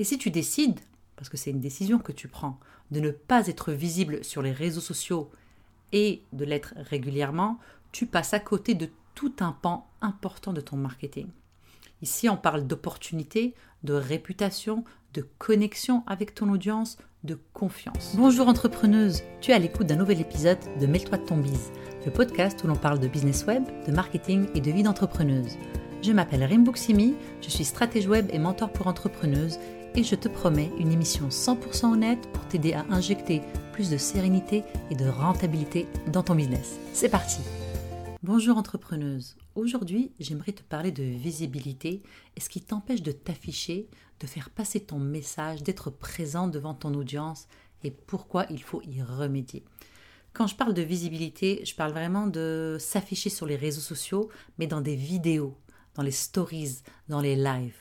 Et si tu décides, parce que c'est une décision que tu prends, de ne pas être visible sur les réseaux sociaux et de l'être régulièrement, tu passes à côté de tout un pan important de ton marketing. Ici, on parle d'opportunité, de réputation, de connexion avec ton audience, de confiance. Bonjour entrepreneuse, tu es à l'écoute d'un nouvel épisode de Mêle-toi de ton bise, le podcast où l'on parle de business web, de marketing et de vie d'entrepreneuse. Je m'appelle Rimbuksimi, je suis stratège web et mentor pour entrepreneuses et je te promets une émission 100% honnête pour t'aider à injecter plus de sérénité et de rentabilité dans ton business. C'est parti Bonjour entrepreneuse, aujourd'hui j'aimerais te parler de visibilité et ce qui t'empêche de t'afficher, de faire passer ton message, d'être présent devant ton audience et pourquoi il faut y remédier. Quand je parle de visibilité, je parle vraiment de s'afficher sur les réseaux sociaux, mais dans des vidéos, dans les stories, dans les lives.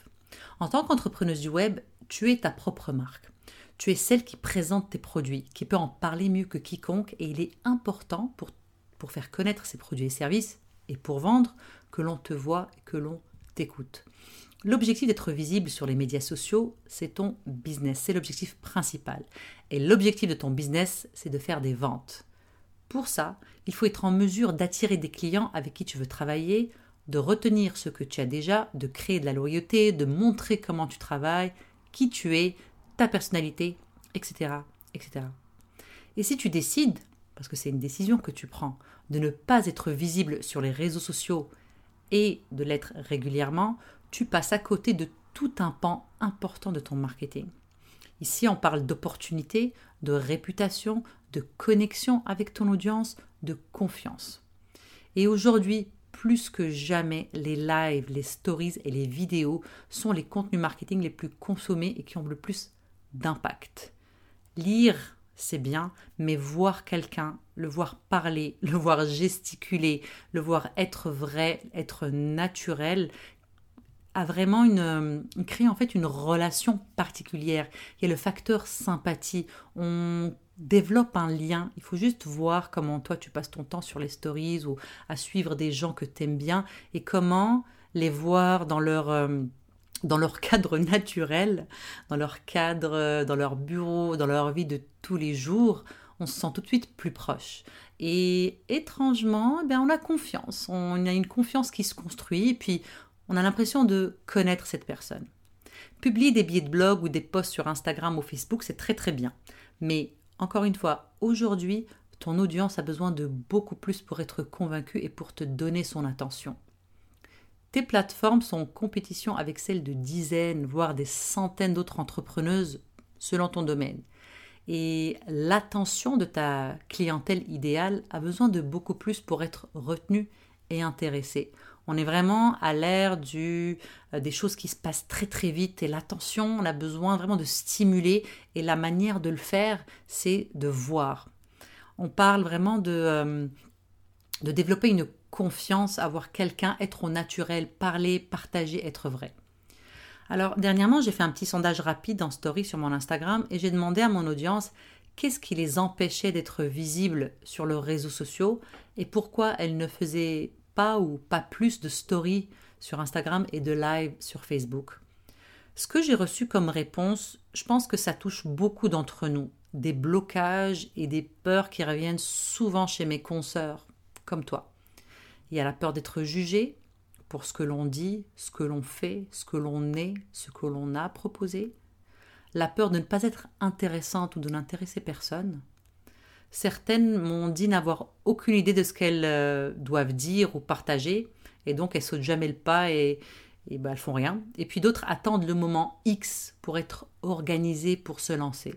En tant qu'entrepreneuse du web, tu es ta propre marque. Tu es celle qui présente tes produits, qui peut en parler mieux que quiconque et il est important pour, faire connaître ses produits et services et pour vendre que l'on te voit et que l'on t'écoute. L'objectif d'être visible sur les médias sociaux, c'est ton business, c'est l'objectif principal. Et l'objectif de ton business, c'est de faire des ventes. Pour ça, il faut être en mesure d'attirer des clients avec qui tu veux travailler, de retenir ce que tu as déjà, de créer de la loyauté, de montrer comment tu travailles, qui tu es, ta personnalité, etc. etc. Et si tu décides, parce que c'est une décision que tu prends, de ne pas être visible sur les réseaux sociaux et de l'être régulièrement, tu passes à côté de tout un pan important de ton marketing. Ici, on parle d'opportunité, de réputation, de connexion avec ton audience, de confiance. Et aujourd'hui, plus que jamais, les lives, les stories et les vidéos sont les contenus marketing les plus consommés et qui ont le plus d'impact. Lire, c'est bien, mais voir quelqu'un, le voir parler, le voir gesticuler, le voir être vrai, être naturel, a vraiment une, crée en fait une relation particulière. Il y a le facteur sympathie. On développe un lien. Il faut juste voir comment toi tu passes ton temps sur les stories ou à suivre des gens que tu aimes bien et comment les voir dans leur, euh, dans leur cadre naturel, dans leur cadre, euh, dans leur bureau, dans leur vie de tous les jours. On se sent tout de suite plus proche. Et étrangement, eh on a confiance. On a une confiance qui se construit et puis on a l'impression de connaître cette personne. Publier des billets de blog ou des posts sur Instagram ou Facebook, c'est très très bien. Mais encore une fois, aujourd'hui, ton audience a besoin de beaucoup plus pour être convaincue et pour te donner son attention. Tes plateformes sont en compétition avec celles de dizaines, voire des centaines d'autres entrepreneuses selon ton domaine. Et l'attention de ta clientèle idéale a besoin de beaucoup plus pour être retenue et intéressée. On est vraiment à l'ère du, euh, des choses qui se passent très très vite et l'attention, on a besoin vraiment de stimuler et la manière de le faire, c'est de voir. On parle vraiment de, euh, de développer une confiance, avoir quelqu'un, être au naturel, parler, partager, être vrai. Alors dernièrement, j'ai fait un petit sondage rapide en story sur mon Instagram et j'ai demandé à mon audience qu'est-ce qui les empêchait d'être visibles sur leurs réseaux sociaux et pourquoi elles ne faisaient ou pas plus de stories sur Instagram et de live sur Facebook. Ce que j'ai reçu comme réponse, je pense que ça touche beaucoup d'entre nous. Des blocages et des peurs qui reviennent souvent chez mes consoeurs, comme toi. Il y a la peur d'être jugé pour ce que l'on dit, ce que l'on fait, ce que l'on est, ce que l'on a proposé. La peur de ne pas être intéressante ou de n'intéresser personne. Certaines m'ont dit n'avoir aucune idée de ce qu'elles euh, doivent dire ou partager, et donc elles sautent jamais le pas et, ben, elles font rien. Et puis d'autres attendent le moment X pour être organisées pour se lancer.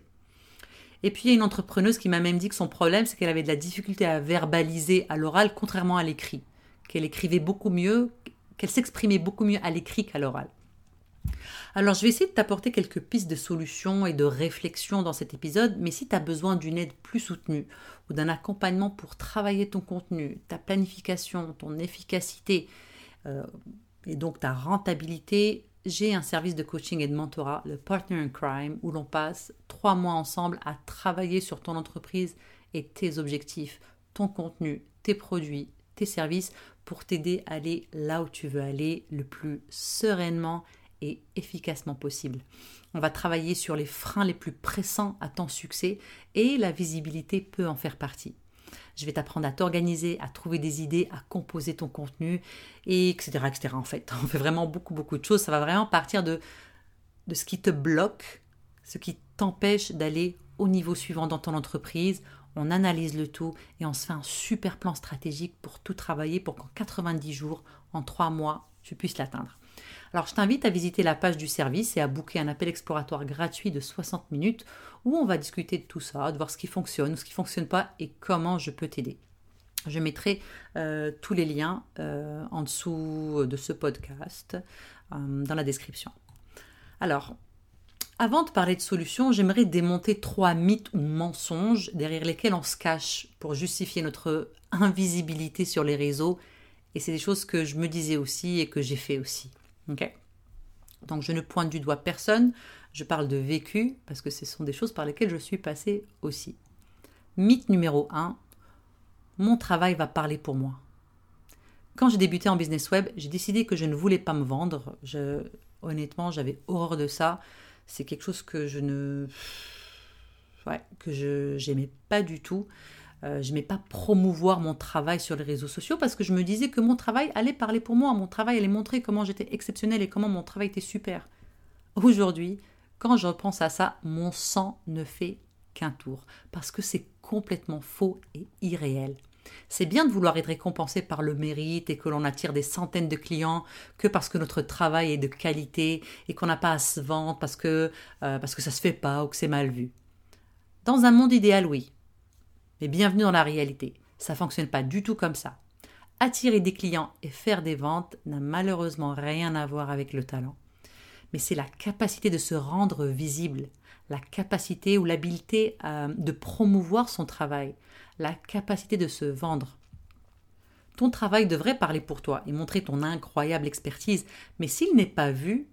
Et puis il y a une entrepreneuse qui m'a même dit que son problème, c'est qu'elle avait de la difficulté à verbaliser à l'oral, contrairement à l'écrit, qu'elle écrivait beaucoup mieux, qu'elle s'exprimait beaucoup mieux à l'écrit qu'à l'oral. Alors, je vais essayer de t'apporter quelques pistes de solutions et de réflexions dans cet épisode, mais si tu as besoin d'une aide plus soutenue ou d'un accompagnement pour travailler ton contenu, ta planification, ton efficacité euh, et donc ta rentabilité, j'ai un service de coaching et de mentorat, le Partner in Crime, où l'on passe trois mois ensemble à travailler sur ton entreprise et tes objectifs, ton contenu, tes produits, tes services pour t'aider à aller là où tu veux aller le plus sereinement efficacement possible. On va travailler sur les freins les plus pressants à ton succès et la visibilité peut en faire partie. Je vais t'apprendre à t'organiser, à trouver des idées, à composer ton contenu, et etc., etc. En fait, on fait vraiment beaucoup, beaucoup de choses. Ça va vraiment partir de, de ce qui te bloque, ce qui t'empêche d'aller au niveau suivant dans ton entreprise. On analyse le tout et on se fait un super plan stratégique pour tout travailler pour qu'en 90 jours, en 3 mois, tu puisses l'atteindre. Alors je t'invite à visiter la page du service et à booker un appel exploratoire gratuit de 60 minutes où on va discuter de tout ça, de voir ce qui fonctionne ou ce qui ne fonctionne pas et comment je peux t'aider. Je mettrai euh, tous les liens euh, en dessous de ce podcast euh, dans la description. Alors, avant de parler de solutions, j'aimerais démonter trois mythes ou mensonges derrière lesquels on se cache pour justifier notre invisibilité sur les réseaux. Et c'est des choses que je me disais aussi et que j'ai fait aussi. Donc je ne pointe du doigt personne, je parle de vécu parce que ce sont des choses par lesquelles je suis passée aussi. Mythe numéro 1, mon travail va parler pour moi. Quand j'ai débuté en business web, j'ai décidé que je ne voulais pas me vendre. Honnêtement, j'avais horreur de ça. C'est quelque chose que je ne. Ouais, que je n'aimais pas du tout. Euh, je n'aimais pas promouvoir mon travail sur les réseaux sociaux parce que je me disais que mon travail allait parler pour moi, mon travail allait montrer comment j'étais exceptionnelle et comment mon travail était super. Aujourd'hui, quand je repense à ça, mon sang ne fait qu'un tour parce que c'est complètement faux et irréel. C'est bien de vouloir être récompensé par le mérite et que l'on attire des centaines de clients que parce que notre travail est de qualité et qu'on n'a pas à se vendre parce que, euh, parce que ça se fait pas ou que c'est mal vu. Dans un monde idéal, oui, mais bienvenue dans la réalité. Ça fonctionne pas du tout comme ça. Attirer des clients et faire des ventes n'a malheureusement rien à voir avec le talent. Mais c'est la capacité de se rendre visible, la capacité ou l'habileté euh, de promouvoir son travail, la capacité de se vendre. Ton travail devrait parler pour toi et montrer ton incroyable expertise, mais s'il n'est pas vu,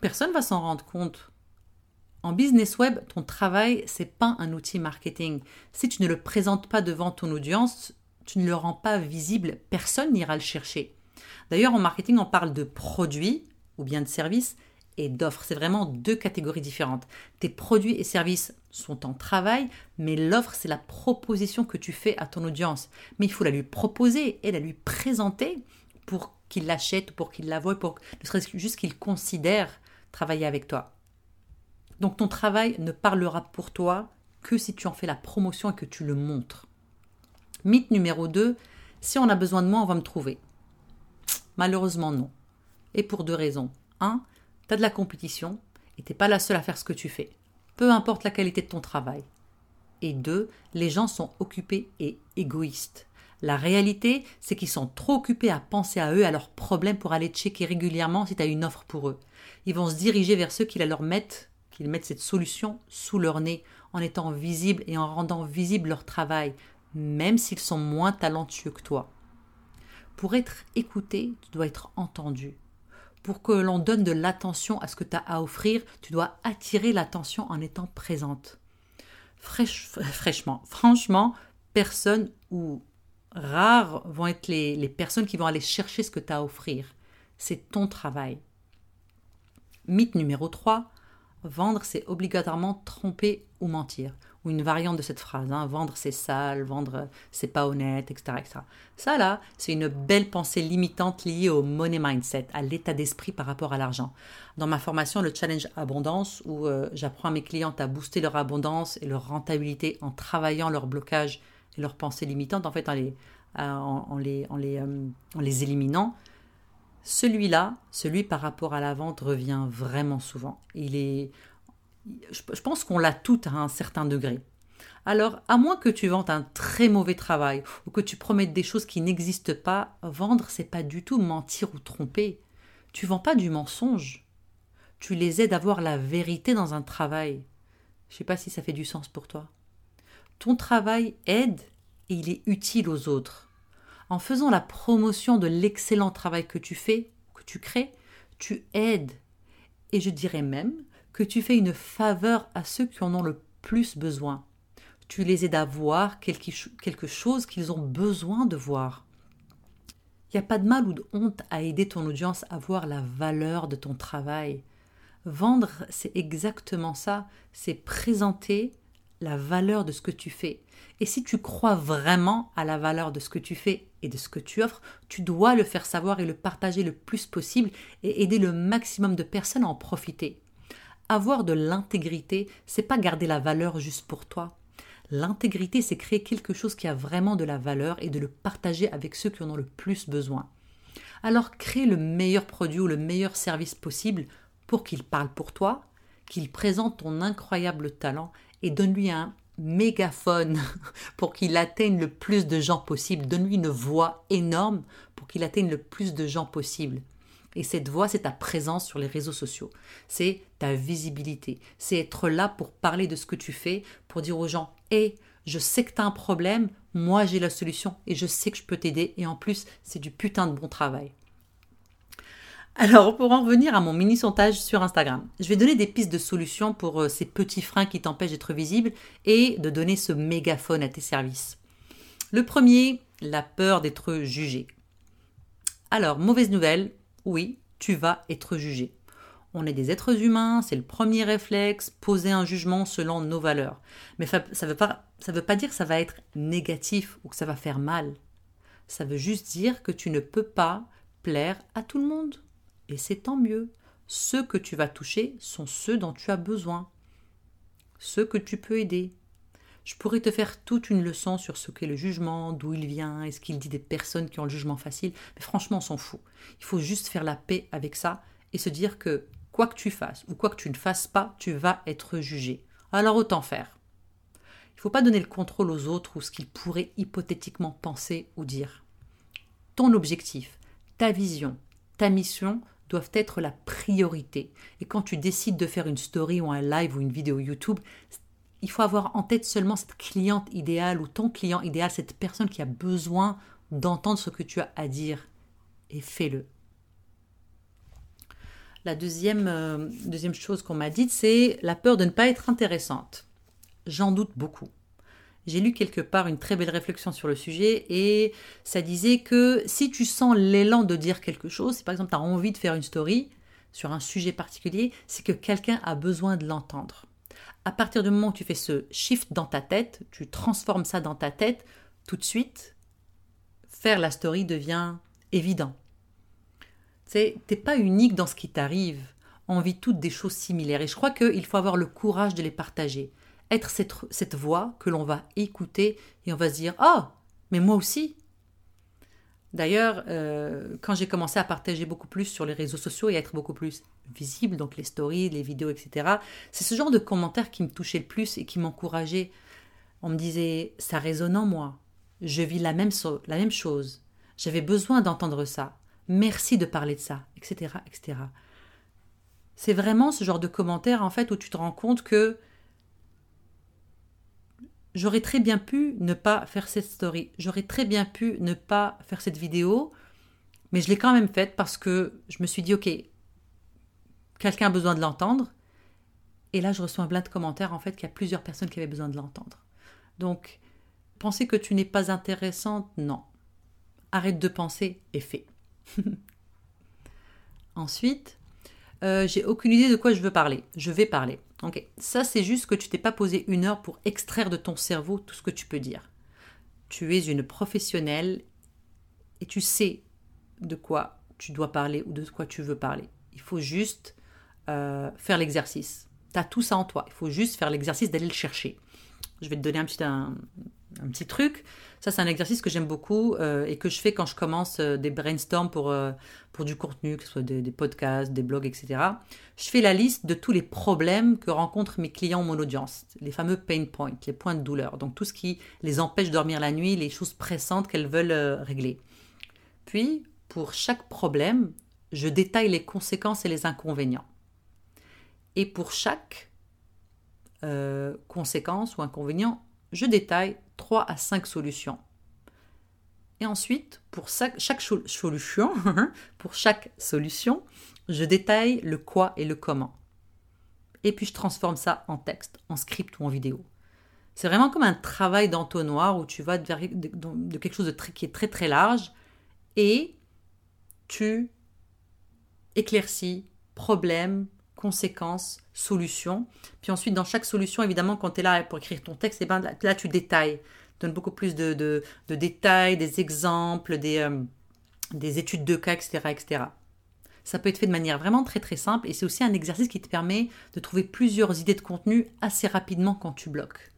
personne ne va s'en rendre compte. En business web, ton travail, c'est pas un outil marketing. Si tu ne le présentes pas devant ton audience, tu ne le rends pas visible, personne n'ira le chercher. D'ailleurs, en marketing, on parle de produits ou bien de services et d'offres. C'est vraiment deux catégories différentes. Tes produits et services sont en travail, mais l'offre, c'est la proposition que tu fais à ton audience. Mais il faut la lui proposer et la lui présenter pour qu'il l'achète, pour qu'il la voie, pour ne serait juste qu'il considère travailler avec toi. Donc ton travail ne parlera pour toi que si tu en fais la promotion et que tu le montres. Mythe numéro 2, si on a besoin de moi, on va me trouver. Malheureusement non. Et pour deux raisons. Un, tu as de la compétition et t'es pas la seule à faire ce que tu fais. Peu importe la qualité de ton travail. Et deux, les gens sont occupés et égoïstes. La réalité, c'est qu'ils sont trop occupés à penser à eux, à leurs problèmes pour aller checker régulièrement si tu as une offre pour eux. Ils vont se diriger vers ceux qui la leur mettent qu'ils mettent cette solution sous leur nez en étant visibles et en rendant visible leur travail, même s'ils sont moins talentueux que toi. Pour être écouté, tu dois être entendu. Pour que l'on donne de l'attention à ce que tu as à offrir, tu dois attirer l'attention en étant présente. fraîchement, franchement, personne ou rares vont être les, les personnes qui vont aller chercher ce que tu as à offrir. C'est ton travail. Mythe numéro 3, Vendre, c'est obligatoirement tromper ou mentir. Ou une variante de cette phrase. Hein. Vendre, c'est sale, vendre, c'est pas honnête, etc., etc. Ça, là, c'est une belle pensée limitante liée au money mindset, à l'état d'esprit par rapport à l'argent. Dans ma formation, le challenge abondance, où euh, j'apprends à mes clientes à booster leur abondance et leur rentabilité en travaillant leur blocage et leurs pensées limitantes, en fait, en les, en, les, en les, euh, en les éliminant, celui-là, celui par rapport à la vente revient vraiment souvent. Il est, je pense qu'on l'a tout à un certain degré. Alors, à moins que tu ventes un très mauvais travail ou que tu promettes des choses qui n'existent pas, vendre, c'est pas du tout mentir ou tromper. Tu vends pas du mensonge. Tu les aides à voir la vérité dans un travail. Je sais pas si ça fait du sens pour toi. Ton travail aide et il est utile aux autres en faisant la promotion de l'excellent travail que tu fais, que tu crées, tu aides. Et je dirais même que tu fais une faveur à ceux qui en ont le plus besoin. Tu les aides à voir quelque chose qu'ils ont besoin de voir. Il n'y a pas de mal ou de honte à aider ton audience à voir la valeur de ton travail. Vendre, c'est exactement ça, c'est présenter la valeur de ce que tu fais. Et si tu crois vraiment à la valeur de ce que tu fais et de ce que tu offres, tu dois le faire savoir et le partager le plus possible et aider le maximum de personnes à en profiter. Avoir de l'intégrité, c'est pas garder la valeur juste pour toi. L'intégrité, c'est créer quelque chose qui a vraiment de la valeur et de le partager avec ceux qui en ont le plus besoin. Alors crée le meilleur produit ou le meilleur service possible pour qu'il parle pour toi, qu'il présente ton incroyable talent et donne-lui un mégaphone pour qu'il atteigne le plus de gens possible. Donne-lui une voix énorme pour qu'il atteigne le plus de gens possible. Et cette voix, c'est ta présence sur les réseaux sociaux. C'est ta visibilité. C'est être là pour parler de ce que tu fais, pour dire aux gens Hé, je sais que tu as un problème, moi j'ai la solution et je sais que je peux t'aider. Et en plus, c'est du putain de bon travail. Alors, pour en revenir à mon mini sondage sur Instagram, je vais donner des pistes de solutions pour euh, ces petits freins qui t'empêchent d'être visible et de donner ce mégaphone à tes services. Le premier, la peur d'être jugé. Alors, mauvaise nouvelle, oui, tu vas être jugé. On est des êtres humains, c'est le premier réflexe, poser un jugement selon nos valeurs. Mais ça ne veut, veut pas dire que ça va être négatif ou que ça va faire mal. Ça veut juste dire que tu ne peux pas plaire à tout le monde. Et c'est tant mieux. Ceux que tu vas toucher sont ceux dont tu as besoin, ceux que tu peux aider. Je pourrais te faire toute une leçon sur ce qu'est le jugement, d'où il vient, et ce qu'il dit des personnes qui ont le jugement facile, mais franchement, on s'en fout. Il faut juste faire la paix avec ça et se dire que quoi que tu fasses ou quoi que tu ne fasses pas, tu vas être jugé. Alors autant faire. Il ne faut pas donner le contrôle aux autres ou ce qu'ils pourraient hypothétiquement penser ou dire. Ton objectif, ta vision, ta mission doivent être la priorité. Et quand tu décides de faire une story ou un live ou une vidéo YouTube, il faut avoir en tête seulement cette cliente idéale ou ton client idéal, cette personne qui a besoin d'entendre ce que tu as à dire. Et fais-le. La deuxième, euh, deuxième chose qu'on m'a dite, c'est la peur de ne pas être intéressante. J'en doute beaucoup. J'ai lu quelque part une très belle réflexion sur le sujet et ça disait que si tu sens l'élan de dire quelque chose, si par exemple tu as envie de faire une story sur un sujet particulier, c'est que quelqu'un a besoin de l'entendre. À partir du moment où tu fais ce shift dans ta tête, tu transformes ça dans ta tête, tout de suite, faire la story devient évident. Tu sais, t'es pas unique dans ce qui t'arrive. On vit toutes des choses similaires et je crois qu'il faut avoir le courage de les partager être cette, voix que l'on va écouter et on va se dire Oh, mais moi aussi D'ailleurs, euh, quand j'ai commencé à partager beaucoup plus sur les réseaux sociaux et à être beaucoup plus visible, donc les stories, les vidéos, etc., c'est ce genre de commentaires qui me touchait le plus et qui m'encourageait. On me disait Ça résonne en moi, je vis la même, la même chose, j'avais besoin d'entendre ça, merci de parler de ça, etc. etc. C'est vraiment ce genre de commentaires en fait où tu te rends compte que j'aurais très bien pu ne pas faire cette story, j'aurais très bien pu ne pas faire cette vidéo, mais je l'ai quand même faite parce que je me suis dit, ok, quelqu'un a besoin de l'entendre. Et là, je reçois un plein de commentaires, en fait, qu'il y a plusieurs personnes qui avaient besoin de l'entendre. Donc, penser que tu n'es pas intéressante, non. Arrête de penser et fais. Ensuite, euh, j'ai aucune idée de quoi je veux parler. Je vais parler. Ça c'est juste que tu t'es pas posé une heure pour extraire de ton cerveau tout ce que tu peux dire. Tu es une professionnelle et tu sais de quoi tu dois parler ou de quoi tu veux parler. Il faut juste euh, faire l'exercice. Tu as tout ça en toi. Il faut juste faire l'exercice d'aller le chercher. Je vais te donner un petit, un petit truc. Ça, c'est un exercice que j'aime beaucoup euh, et que je fais quand je commence euh, des brainstorms pour, euh, pour du contenu, que ce soit des, podcasts, des blogs, etc. Je fais la liste de tous les problèmes que rencontrent mes clients ou mon audience, les fameux pain points, les points de douleur. Donc tout ce qui les empêche de dormir la nuit, les choses pressantes qu'elles veulent régler. Puis, pour chaque problème, je détaille les conséquences et les inconvénients. Et pour chaque conséquence ou inconvénient, je détaille 3 à 5 solutions. Et ensuite, pour chaque, solution, pour chaque solution, je détaille le quoi et le comment. Et puis je transforme ça en texte, en script ou en vidéo. C'est vraiment comme un travail d'entonnoir où tu vas de, quelque chose qui est très très large et tu éclaircis problème, conséquences, solutions. Puis ensuite, dans chaque solution, évidemment, quand tu es là pour écrire ton texte, eh ben, là, tu détailles. donnes beaucoup plus de, de, détails, des exemples, des, euh, des études de cas, etc., etc. Ça peut être fait de manière vraiment très très simple et c'est aussi un exercice qui te permet de trouver plusieurs idées de contenu assez rapidement quand tu bloques.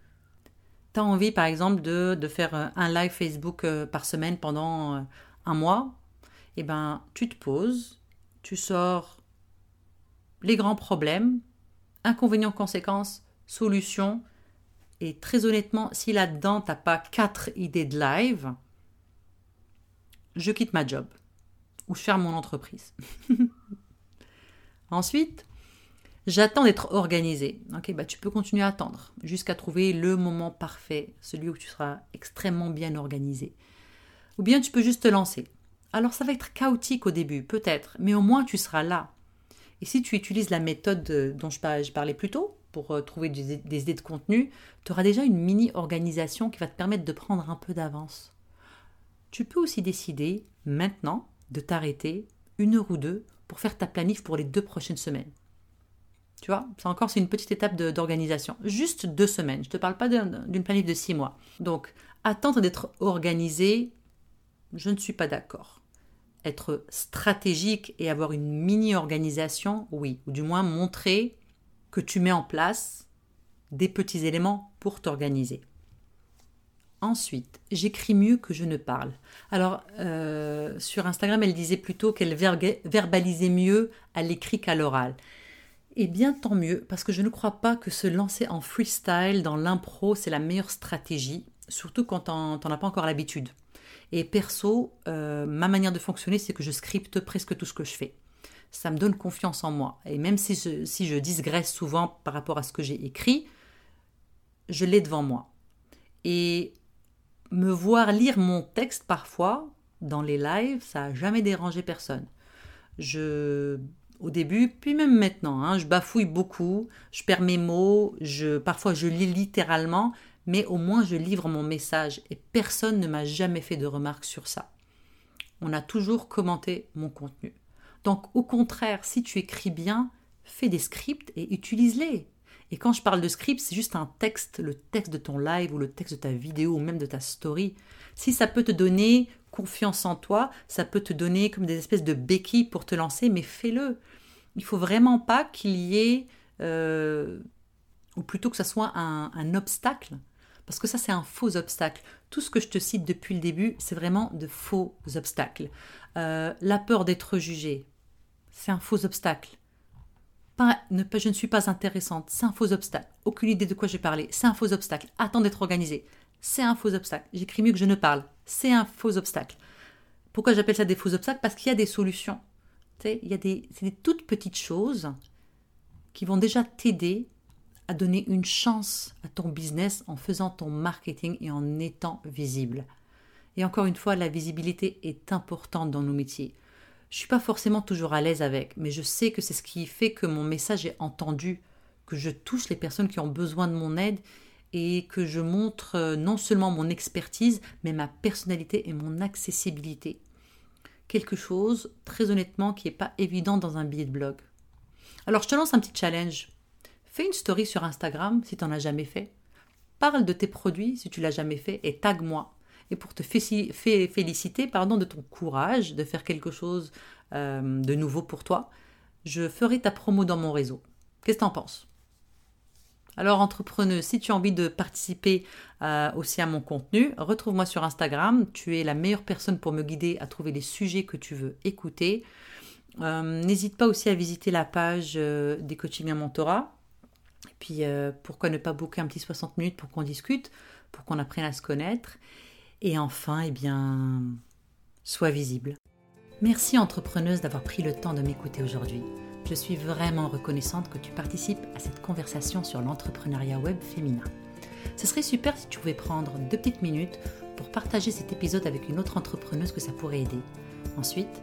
Tu as envie par exemple de, de, faire euh, un live Facebook euh, par semaine pendant un mois, et eh ben tu te poses, tu sors les grands problèmes, inconvénients, conséquences, solutions, et très honnêtement, si là-dedans tu n'as pas quatre idées de live, je quitte ma job ou je ferme mon entreprise. Ensuite, j'attends d'être organisé. Ok, bah tu peux continuer à attendre jusqu'à trouver le moment parfait, celui où tu seras extrêmement bien organisé. Ou bien tu peux juste te lancer. Alors ça va être chaotique au début, peut-être, mais au moins tu seras là. Et si tu utilises la méthode dont je parlais plus tôt pour euh, trouver des idées de contenu, tu auras déjà une mini-organisation qui va te permettre de prendre un peu d'avance. Tu peux aussi décider maintenant de t'arrêter une heure ou deux pour faire ta planif pour les deux prochaines semaines. Tu vois, c'est encore c'est une petite étape d'organisation. Juste deux semaines. Je ne te parle pas d'une planif de six mois. Donc, attendre d'être organisé, je ne suis pas d'accord. Être stratégique et avoir une mini-organisation, oui. Ou du moins montrer que tu mets en place des petits éléments pour t'organiser. Ensuite, j'écris mieux que je ne parle. Alors, euh, sur Instagram, elle disait plutôt qu'elle verbalisait mieux à l'écrit qu'à l'oral. Eh bien, tant mieux, parce que je ne crois pas que se lancer en freestyle dans l'impro, c'est la meilleure stratégie, surtout quand t'en as pas encore l'habitude. Et perso, euh, ma manière de fonctionner, c'est que je scripte presque tout ce que je fais. Ça me donne confiance en moi. Et même si je, si je souvent par rapport à ce que j'ai écrit, je l'ai devant moi. Et me voir lire mon texte parfois dans les lives, ça n'a jamais dérangé personne. Je, au début, puis même maintenant, hein, je bafouille beaucoup, je perds mes mots, je, parfois je lis littéralement, mais au moins je livre mon message et personne ne m'a jamais fait de remarques sur ça. On a toujours commenté mon contenu. Donc au contraire, si tu écris bien, fais des scripts et utilise-les. Et quand je parle de script, c'est juste un texte, le texte de ton live ou le texte de ta vidéo ou même de ta story. Si ça peut te donner confiance en toi, ça peut te donner comme des espèces de béquilles pour te lancer, mais fais-le. Il faut vraiment pas qu'il y ait, euh, ou plutôt que ça soit un, obstacle, parce que ça c'est un faux obstacle. Tout ce que je te cite depuis le début, c'est vraiment de faux obstacles. Euh, la peur d'être jugé, c'est un faux obstacle ne, je ne suis pas intéressante, c'est un faux obstacle. Aucune idée de quoi j'ai parlé, c'est un faux obstacle. Attends d'être organisé, c'est un faux obstacle. J'écris mieux que je ne parle, c'est un faux obstacle. Pourquoi j'appelle ça des faux obstacles? Parce qu'il y a des solutions. Il y a des, c'est des toutes petites choses qui vont déjà t'aider à donner une chance à ton business en faisant ton marketing et en étant visible. Et encore une fois, la visibilité est importante dans nos métiers. Je suis pas forcément toujours à l'aise avec, mais je sais que c'est ce qui fait que mon message est entendu, que je touche les personnes qui ont besoin de mon aide et que je montre euh, non seulement mon expertise, mais ma personnalité et mon accessibilité. Quelque chose, très honnêtement, qui n'est pas évident dans un billet de blog. Alors je te lance un petit challenge. Fais une story sur Instagram si tu n'en as jamais fait. Parle de tes produits si tu l'as jamais fait et tag moi et pour te féliciter pardon, de ton courage de faire quelque chose euh, de nouveau pour toi, je ferai ta promo dans mon réseau. Qu'est-ce que tu en penses? Alors, entrepreneuse, si tu as envie de participer euh, aussi à mon contenu, retrouve-moi sur Instagram. Tu es la meilleure personne pour me guider à trouver les sujets que tu veux écouter. Euh, n'hésite pas aussi à visiter la page des coachings à mentorat. Et puis, pourquoi ne pas booker un petit 60 minutes pour qu'on discute, pour qu'on apprenne à se connaître. Et enfin, eh bien, sois visible. Merci entrepreneuse d'avoir pris le temps de m'écouter aujourd'hui. Je suis vraiment reconnaissante que tu participes à cette conversation sur l'entrepreneuriat web féminin. Ce serait super si tu pouvais prendre deux petites minutes pour partager cet épisode avec une autre entrepreneuse que ça pourrait aider. Ensuite,